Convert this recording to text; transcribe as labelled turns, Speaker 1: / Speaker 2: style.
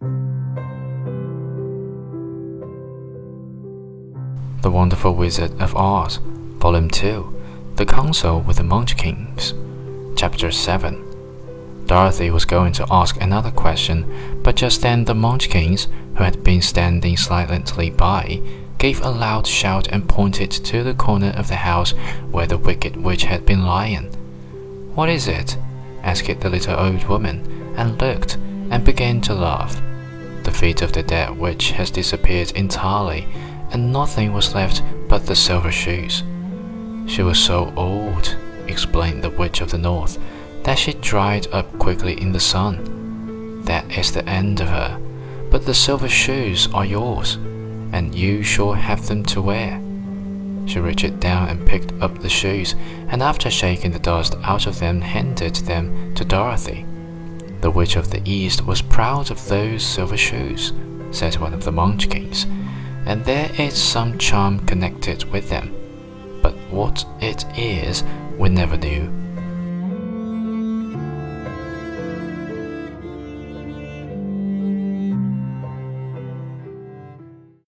Speaker 1: The Wonderful Wizard of Oz, Volume 2 The Council with the Munchkins, Chapter 7. Dorothy was going to ask another question, but just then the Munchkins, who had been standing silently by, gave a loud shout and pointed to the corner of the house where the Wicked Witch had been lying. What is it? asked the little old woman, and looked, to laugh. The feet of the dead witch has disappeared entirely and nothing was left but the silver shoes. She was so old, explained the Witch of the North, that she dried up quickly in the sun. That is the end of her, but the silver shoes are yours, and you shall have them to wear. She reached down and picked up the shoes, and after shaking the dust out of them, handed them to Dorothy. The Witch of the East was proud of those silver shoes, said one of the Munchkins and there is some charm connected with them. But what it is, we never knew.